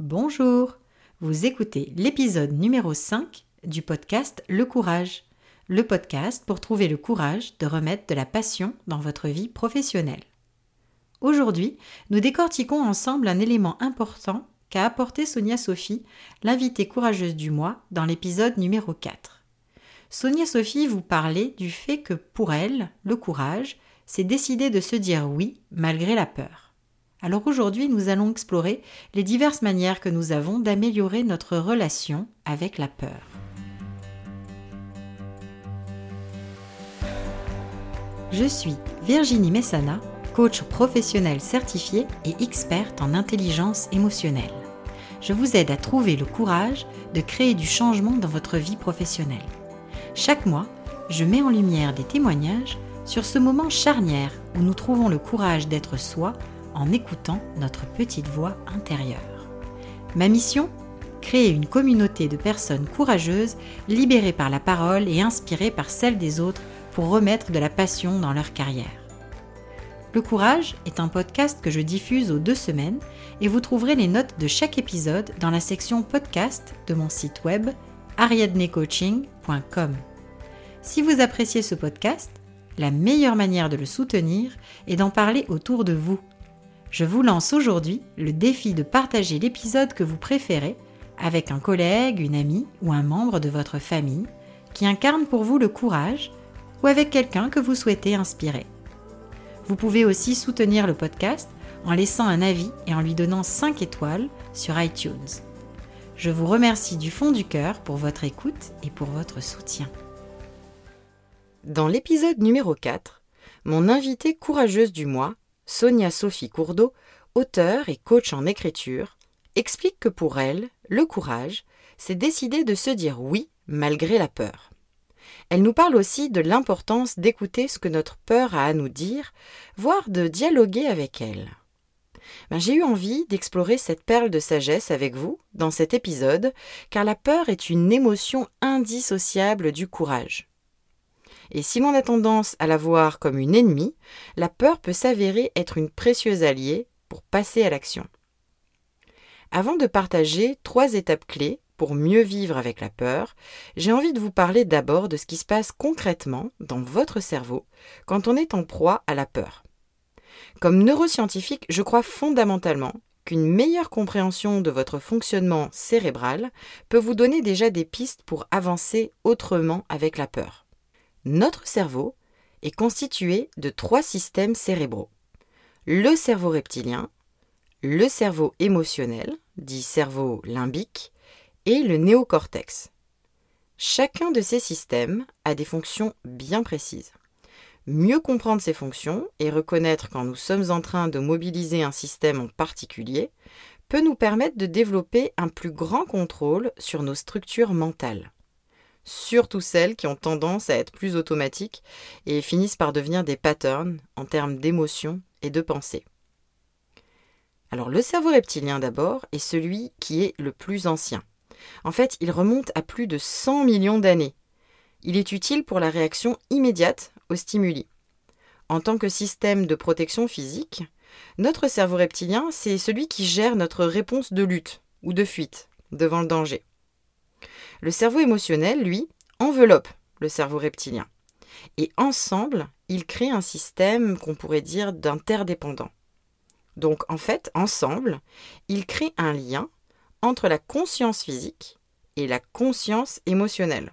Bonjour, vous écoutez l'épisode numéro 5 du podcast Le Courage, le podcast pour trouver le courage de remettre de la passion dans votre vie professionnelle. Aujourd'hui, nous décortiquons ensemble un élément important qu'a apporté Sonia Sophie, l'invitée courageuse du mois, dans l'épisode numéro 4. Sonia Sophie vous parlait du fait que pour elle, le courage, c'est décider de se dire oui malgré la peur. Alors aujourd'hui, nous allons explorer les diverses manières que nous avons d'améliorer notre relation avec la peur. Je suis Virginie Messana, coach professionnel certifié et experte en intelligence émotionnelle. Je vous aide à trouver le courage de créer du changement dans votre vie professionnelle. Chaque mois, je mets en lumière des témoignages sur ce moment charnière où nous trouvons le courage d'être soi en écoutant notre petite voix intérieure. Ma mission Créer une communauté de personnes courageuses, libérées par la parole et inspirées par celle des autres pour remettre de la passion dans leur carrière. Le Courage est un podcast que je diffuse aux deux semaines et vous trouverez les notes de chaque épisode dans la section podcast de mon site web ariadnecoaching.com. Si vous appréciez ce podcast, la meilleure manière de le soutenir est d'en parler autour de vous je vous lance aujourd'hui le défi de partager l'épisode que vous préférez avec un collègue, une amie ou un membre de votre famille qui incarne pour vous le courage ou avec quelqu'un que vous souhaitez inspirer. Vous pouvez aussi soutenir le podcast en laissant un avis et en lui donnant 5 étoiles sur iTunes. Je vous remercie du fond du cœur pour votre écoute et pour votre soutien. Dans l'épisode numéro 4, mon invitée courageuse du mois Sonia Sophie Courdeau, auteure et coach en écriture, explique que pour elle, le courage, c'est décider de se dire oui malgré la peur. Elle nous parle aussi de l'importance d'écouter ce que notre peur a à nous dire, voire de dialoguer avec elle. Ben, j'ai eu envie d'explorer cette perle de sagesse avec vous dans cet épisode, car la peur est une émotion indissociable du courage. Et si l'on a tendance à la voir comme une ennemie, la peur peut s'avérer être une précieuse alliée pour passer à l'action. Avant de partager trois étapes clés pour mieux vivre avec la peur, j'ai envie de vous parler d'abord de ce qui se passe concrètement dans votre cerveau quand on est en proie à la peur. Comme neuroscientifique, je crois fondamentalement qu'une meilleure compréhension de votre fonctionnement cérébral peut vous donner déjà des pistes pour avancer autrement avec la peur. Notre cerveau est constitué de trois systèmes cérébraux. Le cerveau reptilien, le cerveau émotionnel, dit cerveau limbique, et le néocortex. Chacun de ces systèmes a des fonctions bien précises. Mieux comprendre ces fonctions et reconnaître quand nous sommes en train de mobiliser un système en particulier peut nous permettre de développer un plus grand contrôle sur nos structures mentales surtout celles qui ont tendance à être plus automatiques et finissent par devenir des patterns en termes d'émotion et de pensée. Alors le cerveau reptilien d'abord est celui qui est le plus ancien. En fait, il remonte à plus de 100 millions d'années. Il est utile pour la réaction immédiate aux stimuli. En tant que système de protection physique, notre cerveau reptilien, c'est celui qui gère notre réponse de lutte ou de fuite devant le danger. Le cerveau émotionnel, lui, enveloppe le cerveau reptilien. Et ensemble, ils créent un système qu'on pourrait dire d'interdépendant. Donc en fait, ensemble, ils créent un lien entre la conscience physique et la conscience émotionnelle.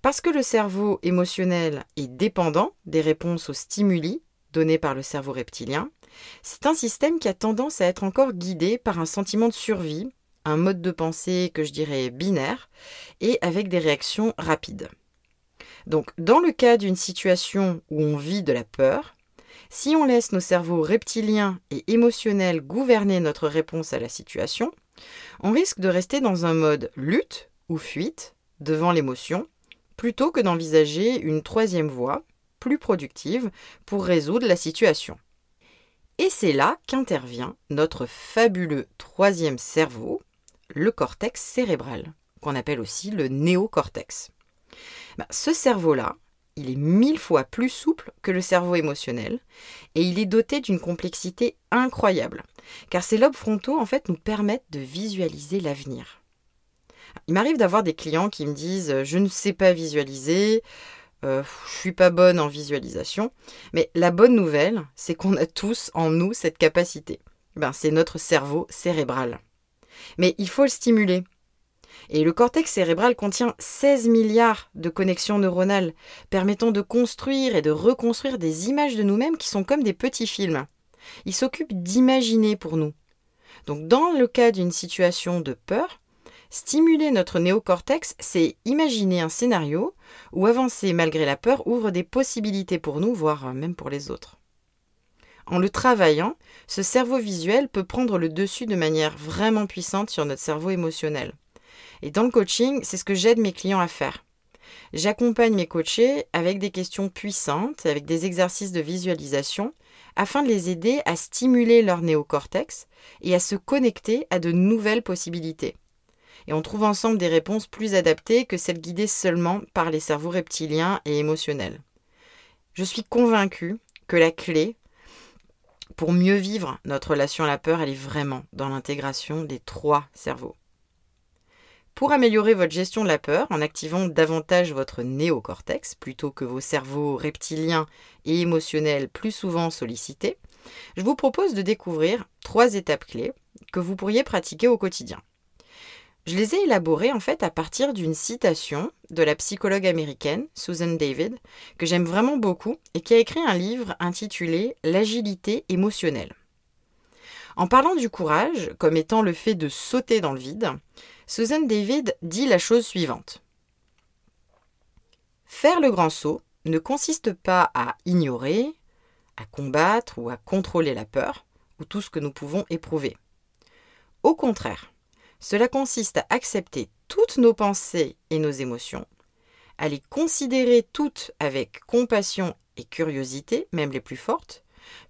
Parce que le cerveau émotionnel est dépendant des réponses aux stimuli donnés par le cerveau reptilien, c'est un système qui a tendance à être encore guidé par un sentiment de survie un mode de pensée que je dirais binaire et avec des réactions rapides. Donc dans le cas d'une situation où on vit de la peur, si on laisse nos cerveaux reptiliens et émotionnels gouverner notre réponse à la situation, on risque de rester dans un mode lutte ou fuite devant l'émotion, plutôt que d'envisager une troisième voie, plus productive, pour résoudre la situation. Et c'est là qu'intervient notre fabuleux troisième cerveau, le cortex cérébral, qu'on appelle aussi le néocortex. Bah, ce cerveau-là, il est mille fois plus souple que le cerveau émotionnel et il est doté d'une complexité incroyable, car ces lobes frontaux en fait nous permettent de visualiser l'avenir. Il m'arrive d'avoir des clients qui me disent je ne sais pas visualiser, euh, je suis pas bonne en visualisation, mais la bonne nouvelle, c'est qu'on a tous en nous cette capacité. Ben, c'est notre cerveau cérébral. Mais il faut le stimuler. Et le cortex cérébral contient 16 milliards de connexions neuronales, permettant de construire et de reconstruire des images de nous-mêmes qui sont comme des petits films. Il s'occupe d'imaginer pour nous. Donc dans le cas d'une situation de peur, stimuler notre néocortex, c'est imaginer un scénario où avancer malgré la peur ouvre des possibilités pour nous, voire même pour les autres. En le travaillant, ce cerveau visuel peut prendre le dessus de manière vraiment puissante sur notre cerveau émotionnel. Et dans le coaching, c'est ce que j'aide mes clients à faire. J'accompagne mes coachés avec des questions puissantes, avec des exercices de visualisation, afin de les aider à stimuler leur néocortex et à se connecter à de nouvelles possibilités. Et on trouve ensemble des réponses plus adaptées que celles guidées seulement par les cerveaux reptiliens et émotionnels. Je suis convaincue que la clé pour mieux vivre notre relation à la peur, elle est vraiment dans l'intégration des trois cerveaux. Pour améliorer votre gestion de la peur en activant davantage votre néocortex plutôt que vos cerveaux reptiliens et émotionnels plus souvent sollicités, je vous propose de découvrir trois étapes clés que vous pourriez pratiquer au quotidien. Je les ai élaborées en fait à partir d'une citation de la psychologue américaine Susan David, que j'aime vraiment beaucoup et qui a écrit un livre intitulé L'agilité émotionnelle. En parlant du courage comme étant le fait de sauter dans le vide, Susan David dit la chose suivante. Faire le grand saut ne consiste pas à ignorer, à combattre ou à contrôler la peur ou tout ce que nous pouvons éprouver. Au contraire, cela consiste à accepter toutes nos pensées et nos émotions, à les considérer toutes avec compassion et curiosité, même les plus fortes,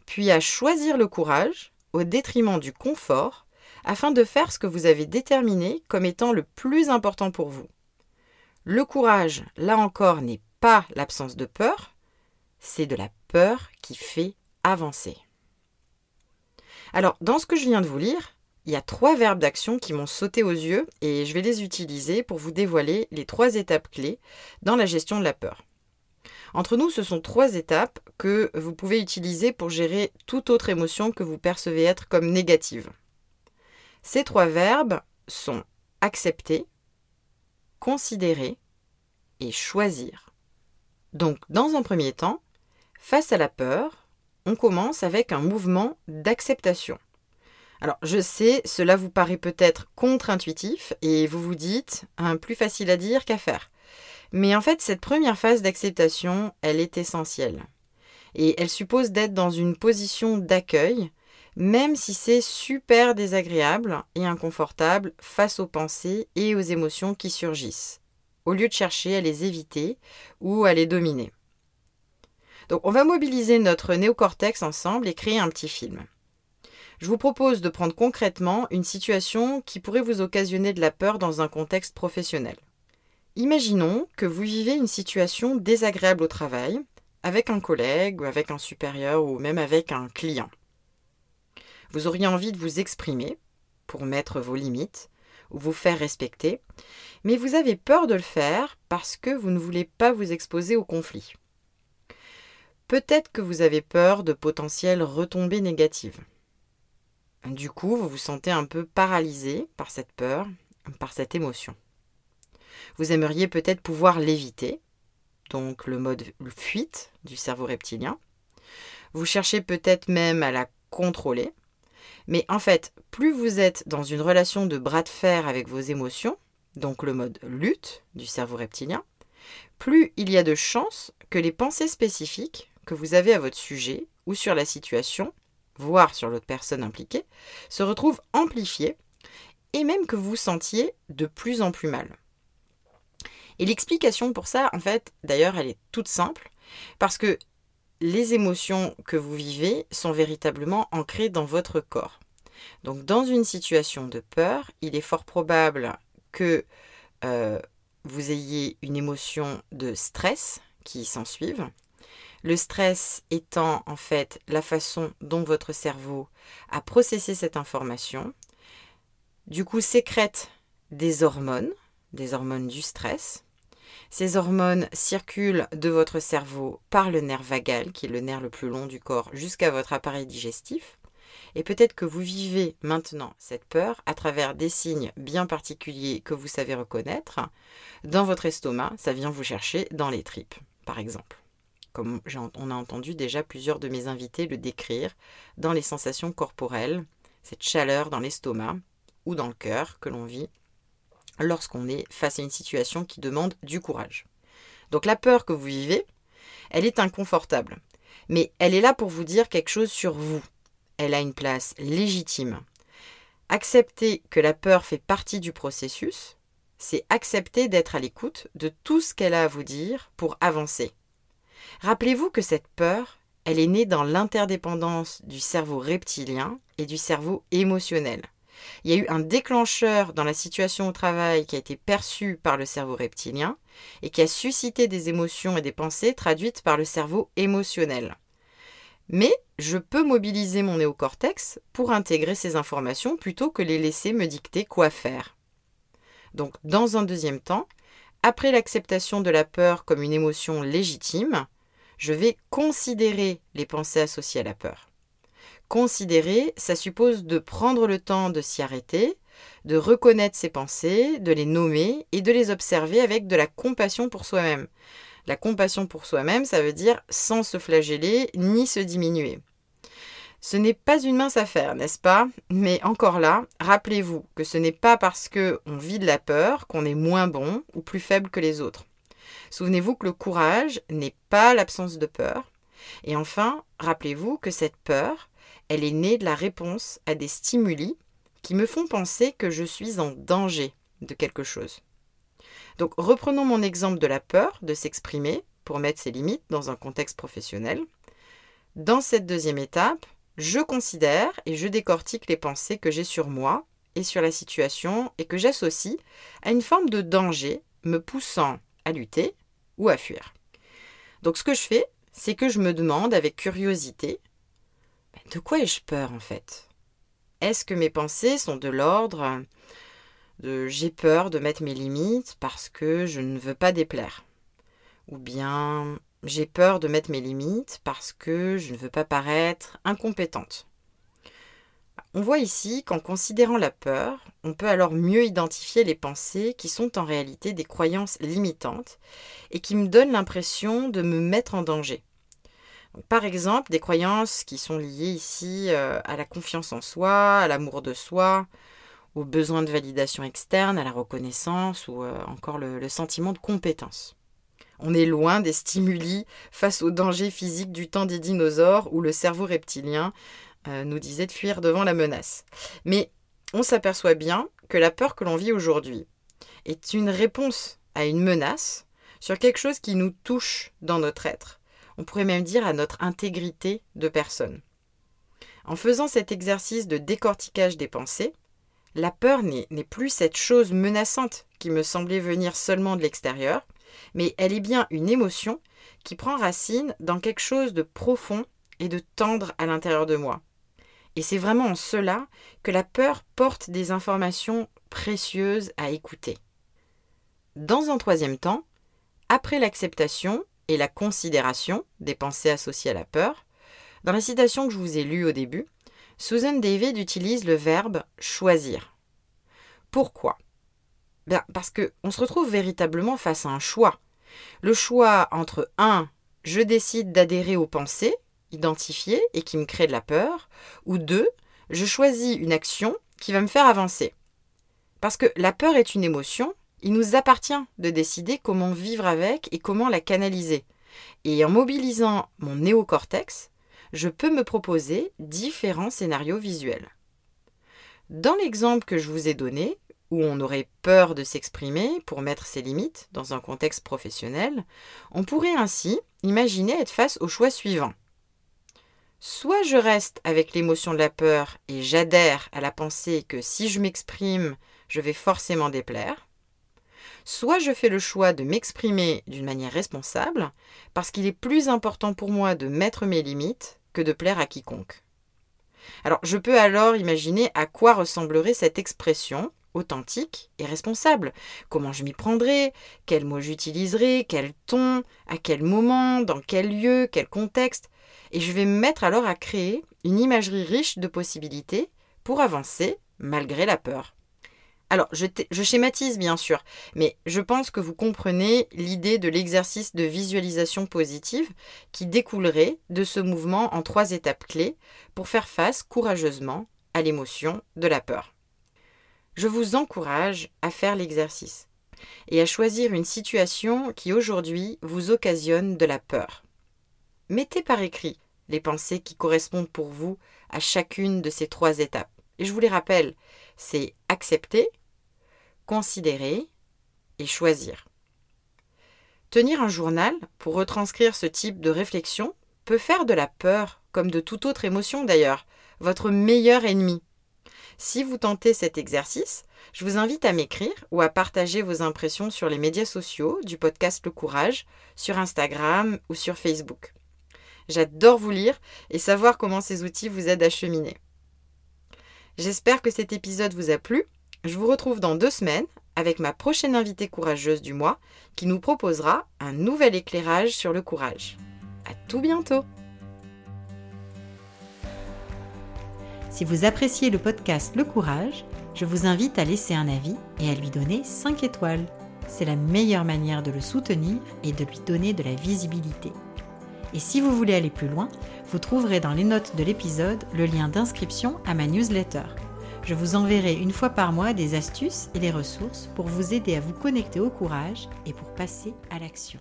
puis à choisir le courage au détriment du confort afin de faire ce que vous avez déterminé comme étant le plus important pour vous. Le courage, là encore, n'est pas l'absence de peur, c'est de la peur qui fait avancer. Alors, dans ce que je viens de vous lire, il y a trois verbes d'action qui m'ont sauté aux yeux et je vais les utiliser pour vous dévoiler les trois étapes clés dans la gestion de la peur. Entre nous, ce sont trois étapes que vous pouvez utiliser pour gérer toute autre émotion que vous percevez être comme négative. Ces trois verbes sont accepter, considérer et choisir. Donc, dans un premier temps, face à la peur, on commence avec un mouvement d'acceptation. Alors, je sais, cela vous paraît peut-être contre-intuitif et vous vous dites, un plus facile à dire qu'à faire. Mais en fait, cette première phase d'acceptation, elle est essentielle. Et elle suppose d'être dans une position d'accueil même si c'est super désagréable et inconfortable face aux pensées et aux émotions qui surgissent, au lieu de chercher à les éviter ou à les dominer. Donc on va mobiliser notre néocortex ensemble et créer un petit film. Je vous propose de prendre concrètement une situation qui pourrait vous occasionner de la peur dans un contexte professionnel. Imaginons que vous vivez une situation désagréable au travail, avec un collègue ou avec un supérieur ou même avec un client. Vous auriez envie de vous exprimer pour mettre vos limites ou vous faire respecter, mais vous avez peur de le faire parce que vous ne voulez pas vous exposer au conflit. Peut-être que vous avez peur de potentielles retombées négatives. Du coup, vous vous sentez un peu paralysé par cette peur, par cette émotion. Vous aimeriez peut-être pouvoir l'éviter, donc le mode fuite du cerveau reptilien. Vous cherchez peut-être même à la contrôler, mais en fait, plus vous êtes dans une relation de bras de fer avec vos émotions, donc le mode lutte du cerveau reptilien, plus il y a de chances que les pensées spécifiques que vous avez à votre sujet ou sur la situation, voire sur l'autre personne impliquée, se retrouvent amplifiées et même que vous sentiez de plus en plus mal. Et l'explication pour ça, en fait, d'ailleurs, elle est toute simple, parce que les émotions que vous vivez sont véritablement ancrées dans votre corps. Donc dans une situation de peur, il est fort probable que euh, vous ayez une émotion de stress qui s'ensuivent. Le stress étant en fait la façon dont votre cerveau a processé cette information, du coup sécrète des hormones, des hormones du stress. Ces hormones circulent de votre cerveau par le nerf vagal, qui est le nerf le plus long du corps, jusqu'à votre appareil digestif. Et peut-être que vous vivez maintenant cette peur à travers des signes bien particuliers que vous savez reconnaître. Dans votre estomac, ça vient vous chercher dans les tripes, par exemple. Comme on a entendu déjà plusieurs de mes invités le décrire, dans les sensations corporelles, cette chaleur dans l'estomac ou dans le cœur que l'on vit lorsqu'on est face à une situation qui demande du courage. Donc la peur que vous vivez, elle est inconfortable, mais elle est là pour vous dire quelque chose sur vous, elle a une place légitime. Accepter que la peur fait partie du processus, c'est accepter d'être à l'écoute de tout ce qu'elle a à vous dire pour avancer. Rappelez-vous que cette peur, elle est née dans l'interdépendance du cerveau reptilien et du cerveau émotionnel. Il y a eu un déclencheur dans la situation au travail qui a été perçu par le cerveau reptilien et qui a suscité des émotions et des pensées traduites par le cerveau émotionnel. Mais je peux mobiliser mon néocortex pour intégrer ces informations plutôt que les laisser me dicter quoi faire. Donc, dans un deuxième temps, après l'acceptation de la peur comme une émotion légitime, je vais considérer les pensées associées à la peur. Considérer, ça suppose de prendre le temps de s'y arrêter, de reconnaître ses pensées, de les nommer et de les observer avec de la compassion pour soi-même. La compassion pour soi-même, ça veut dire sans se flageller ni se diminuer. Ce n'est pas une mince affaire, n'est-ce pas? Mais encore là, rappelez-vous que ce n'est pas parce que on vit de la peur qu'on est moins bon ou plus faible que les autres. Souvenez-vous que le courage n'est pas l'absence de peur. Et enfin, rappelez-vous que cette peur, elle est née de la réponse à des stimuli qui me font penser que je suis en danger de quelque chose. Donc reprenons mon exemple de la peur de s'exprimer pour mettre ses limites dans un contexte professionnel. Dans cette deuxième étape, je considère et je décortique les pensées que j'ai sur moi et sur la situation et que j'associe à une forme de danger me poussant à lutter à fuir. Donc ce que je fais, c'est que je me demande avec curiosité, ben, de quoi ai-je peur en fait? Est-ce que mes pensées sont de l'ordre de j'ai peur de mettre mes limites parce que je ne veux pas déplaire Ou bien j'ai peur de mettre mes limites parce que je ne veux pas paraître incompétente. On voit ici qu'en considérant la peur, on peut alors mieux identifier les pensées qui sont en réalité des croyances limitantes et qui me donnent l'impression de me mettre en danger. par exemple, des croyances qui sont liées ici euh, à la confiance en soi, à l'amour de soi, au besoin de validation externe, à la reconnaissance ou euh, encore le sentiment de compétence. On est loin des stimuli face aux dangers physiques du temps des dinosaures où le cerveau reptilien nous disait de fuir devant la menace. Mais on s'aperçoit bien que la peur que l'on vit aujourd'hui est une réponse à une menace sur quelque chose qui nous touche dans notre être. On pourrait même dire à notre intégrité de personne. En faisant cet exercice de décortiquage des pensées, la peur n'est plus cette chose menaçante qui me semblait venir seulement de l'extérieur, mais elle est bien une émotion qui prend racine dans quelque chose de profond et de tendre à l'intérieur de moi. Et c'est vraiment en cela que la peur porte des informations précieuses à écouter. Dans un troisième temps, après l'acceptation et la considération des pensées associées à la peur, dans la citation que je vous ai lue au début, Susan David utilise le verbe choisir. Pourquoi? Ben, parce qu'on se retrouve véritablement face à un choix. Le choix entre un, je décide d'adhérer aux pensées identifiées et qui me créent de la peur, ou deux, je choisis une action qui va me faire avancer. Parce que la peur est une émotion, il nous appartient de décider comment vivre avec et comment la canaliser. Et en mobilisant mon néocortex, je peux me proposer différents scénarios visuels. Dans l'exemple que je vous ai donné, où on aurait peur de s'exprimer pour mettre ses limites dans un contexte professionnel, on pourrait ainsi imaginer être face au choix suivant. Soit je reste avec l'émotion de la peur et j'adhère à la pensée que si je m'exprime, je vais forcément déplaire, Soit je fais le choix de m'exprimer d'une manière responsable, parce qu'il est plus important pour moi de mettre mes limites que de plaire à quiconque. Alors je peux alors imaginer à quoi ressemblerait cette expression authentique et responsable. Comment je m'y prendrai, quels mots j'utiliserai, quel ton, à quel moment, dans quel lieu, quel contexte. Et je vais me mettre alors à créer une imagerie riche de possibilités pour avancer malgré la peur. Alors, je, schématise bien sûr, mais je pense que vous comprenez l'idée de l'exercice de visualisation positive qui découlerait de ce mouvement en trois étapes clés pour faire face courageusement à l'émotion de la peur. Je vous encourage à faire l'exercice et à choisir une situation qui aujourd'hui vous occasionne de la peur. Mettez par écrit les pensées qui correspondent pour vous à chacune de ces trois étapes. Et je vous les rappelle, c'est accepter, considérer et choisir. Tenir un journal pour retranscrire ce type de réflexion peut faire de la peur, comme de toute autre émotion d'ailleurs, votre meilleur ennemi. Si vous tentez cet exercice, je vous invite à m'écrire ou à partager vos impressions sur les médias sociaux du podcast Le Courage, sur Instagram ou sur Facebook. J'adore vous lire et savoir comment ces outils vous aident à cheminer. J'espère que cet épisode vous a plu. Je vous retrouve dans deux semaines avec ma prochaine invitée courageuse du mois qui nous proposera un nouvel éclairage sur le courage. À tout bientôt! Si vous appréciez le podcast Le Courage, je vous invite à laisser un avis et à lui donner 5 étoiles. C'est la meilleure manière de le soutenir et de lui donner de la visibilité. Et si vous voulez aller plus loin, vous trouverez dans les notes de l'épisode le lien d'inscription à ma newsletter. Je vous enverrai une fois par mois des astuces et des ressources pour vous aider à vous connecter au courage et pour passer à l'action.